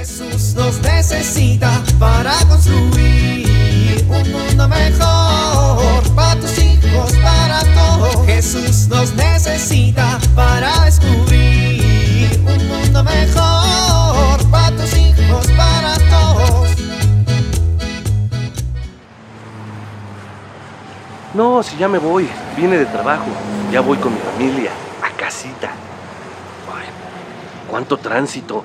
Jesús nos necesita para construir un mundo mejor para tus hijos, para todos. Jesús nos necesita para descubrir un mundo mejor para tus hijos, para todos. No, si ya me voy. Vine de trabajo. Ya voy con mi familia. A casita. Ay, cuánto tránsito.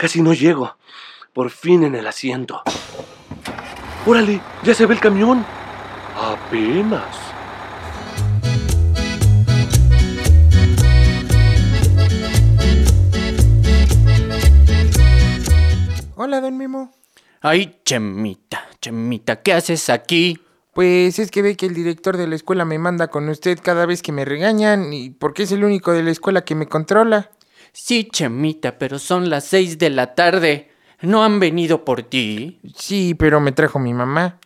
casi no llego. Por fin en el asiento. Órale, ya se ve el camión. Apenas. Hola, don Memo. Ay, Chemita, Chemita, ¿qué haces aquí? Pues es que ve que el director de la escuela me manda con usted cada vez que me regañan y porque es el único de la escuela que me controla. Sí, Chemita, pero son las seis de la tarde. ¿No han venido por ti? Sí, pero me trajo mi mamá.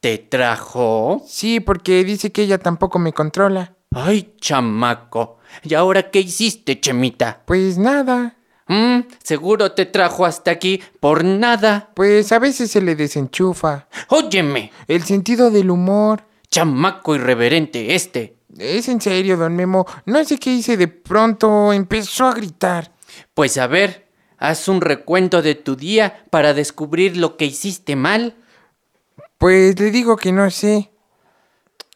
¿Te trajo? Sí, porque dice que ella tampoco me controla. Ay, chamaco. ¿Y ahora qué hiciste, Chemita? Pues nada. Mm, seguro te trajo hasta aquí por nada. Pues a veces se le desenchufa. Óyeme, El sentido del humor. chamaco irreverente este. Es en serio, don Memo. No sé qué hice de pronto. Empezó a gritar. Pues a ver, haz un recuento de tu día para descubrir lo que hiciste mal. Pues le digo que no sé.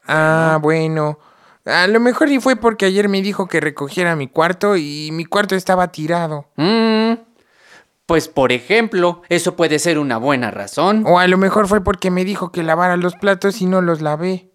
Ah, bueno. A lo mejor y fue porque ayer me dijo que recogiera mi cuarto y mi cuarto estaba tirado. Mm, pues por ejemplo, eso puede ser una buena razón. O a lo mejor fue porque me dijo que lavara los platos y no los lavé.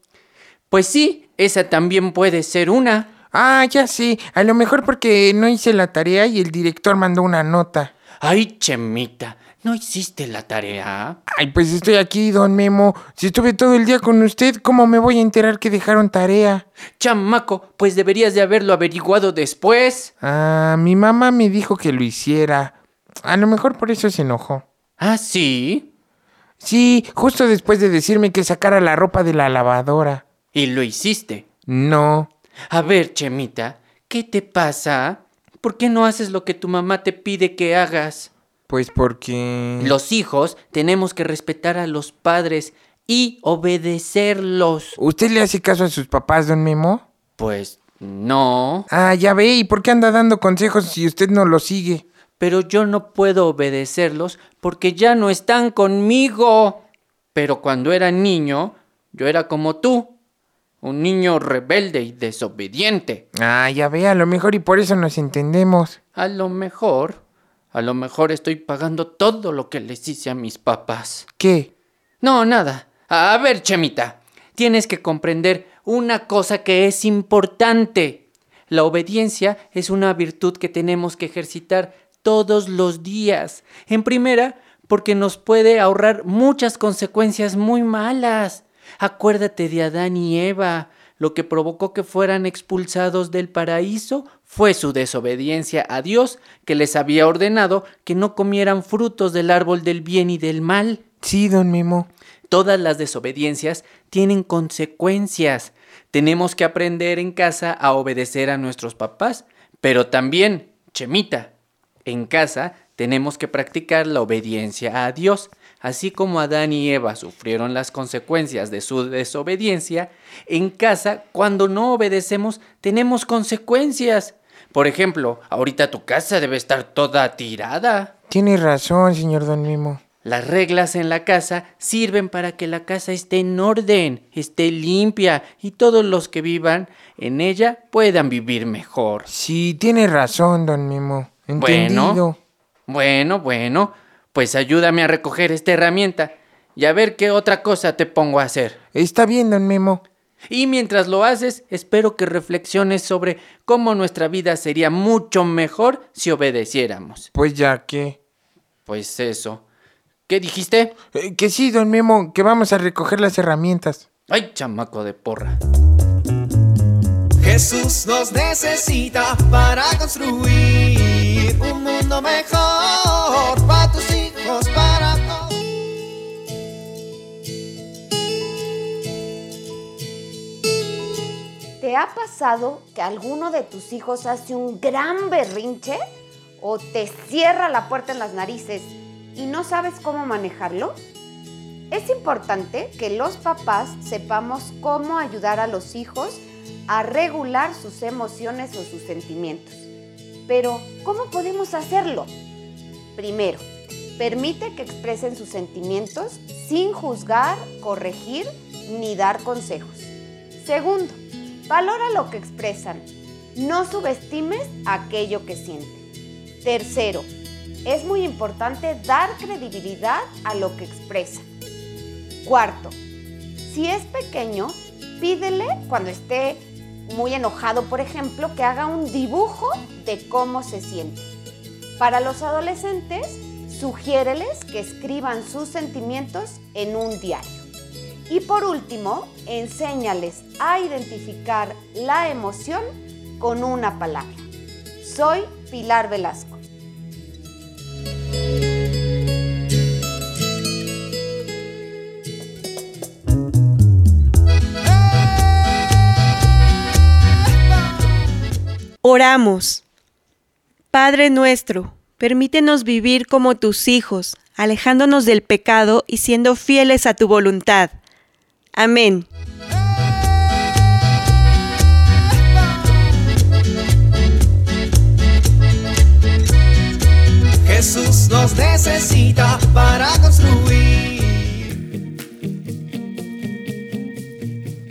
Pues sí, esa también puede ser una. Ah, ya sé. A lo mejor porque no hice la tarea y el director mandó una nota. Ay, Chemita, ¿no hiciste la tarea? Ay, pues estoy aquí, don Memo. Si estuve todo el día con usted, ¿cómo me voy a enterar que dejaron tarea? Chamaco, pues deberías de haberlo averiguado después. Ah, mi mamá me dijo que lo hiciera. A lo mejor por eso se enojó. ¿Ah, sí? Sí, justo después de decirme que sacara la ropa de la lavadora. Y lo hiciste. No. A ver, Chemita, ¿qué te pasa? ¿Por qué no haces lo que tu mamá te pide que hagas? Pues porque... Los hijos tenemos que respetar a los padres y obedecerlos. ¿Usted le hace caso a sus papás, don Memo? Pues no, Ah, ya ve, ¿y por qué anda dando consejos si usted no los sigue? pero yo no puedo obedecerlos porque ya no están conmigo. Pero cuando era niño, yo era como tú, un niño rebelde y desobediente. Ah, ya ve, a lo mejor y por eso nos entendemos. A lo mejor, a lo mejor estoy pagando todo lo que les hice a mis papás. ¿Qué? No, nada. A ver, Chemita, tienes que comprender una cosa que es importante. La obediencia es una virtud que tenemos que ejercitar todos los días. En primera, porque nos puede ahorrar muchas consecuencias muy malas. Acuérdate de Adán y Eva. Lo que provocó que fueran expulsados del paraíso fue su desobediencia a Dios, que les había ordenado que no comieran frutos del árbol del bien y del mal. Sí, don Memo. Todas las desobediencias tienen consecuencias. Tenemos que aprender en casa a obedecer a nuestros papás, pero también, Chemita, en casa tenemos que practicar la obediencia a Dios. Así como Adán y Eva sufrieron las consecuencias de su desobediencia, en casa, cuando no obedecemos, tenemos consecuencias. Por ejemplo, ahorita tu casa debe estar toda tirada. Tiene razón, señor don Memo. Las reglas en la casa sirven para que la casa esté en orden, esté limpia y todos los que vivan en ella puedan vivir mejor. Sí, tiene razón, don Memo. Entendido. Bueno, bueno, bueno, pues ayúdame a recoger esta herramienta y a ver qué otra cosa te pongo a hacer. Está bien, don Memo. Y mientras lo haces, espero que reflexiones sobre cómo nuestra vida sería mucho mejor si obedeciéramos. Pues ya que... Pues eso, ¿Qué dijiste? Eh, que sí, don Memo, que vamos a recoger las herramientas. Ay, chamaco de porra. Jesús nos necesita para construir mundo mejor para tus hijos, para todos. ¿Te ha pasado que alguno de tus hijos hace un gran berrinche o te cierra la puerta en las narices y no sabes cómo manejarlo? Es importante que los papás sepamos cómo ayudar a los hijos a regular sus emociones o sus sentimientos. Pero, ¿cómo podemos hacerlo? Primero, permite que expresen sus sentimientos sin juzgar, corregir ni dar consejos. Segundo, valora lo que expresan. No subestimes aquello que sienten. Tercero, es muy importante dar credibilidad a lo que expresan. Cuarto, si es pequeño, pídele cuando esté muy enojado, por ejemplo, que haga un dibujo de cómo se siente. Para los adolescentes, sugiéreles que escriban sus sentimientos en un diario. Y por último, enséñales a identificar la emoción con una palabra. Soy Pilar Velasco. Oramos. Padre nuestro, permítenos vivir como tus hijos, alejándonos del pecado y siendo fieles a tu voluntad. Amén. Jesús nos necesita para construir.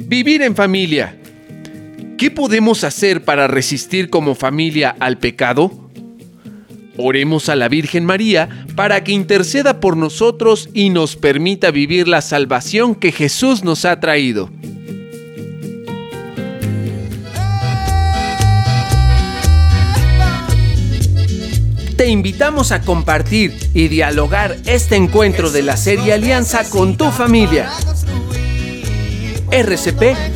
Vivir en familia. ¿Qué podemos hacer para resistir como familia al pecado? Oremos a la Virgen María para que interceda por nosotros y nos permita vivir la salvación que Jesús nos ha traído. Te invitamos a compartir y dialogar este encuentro de la serie Alianza con tu familia. RCP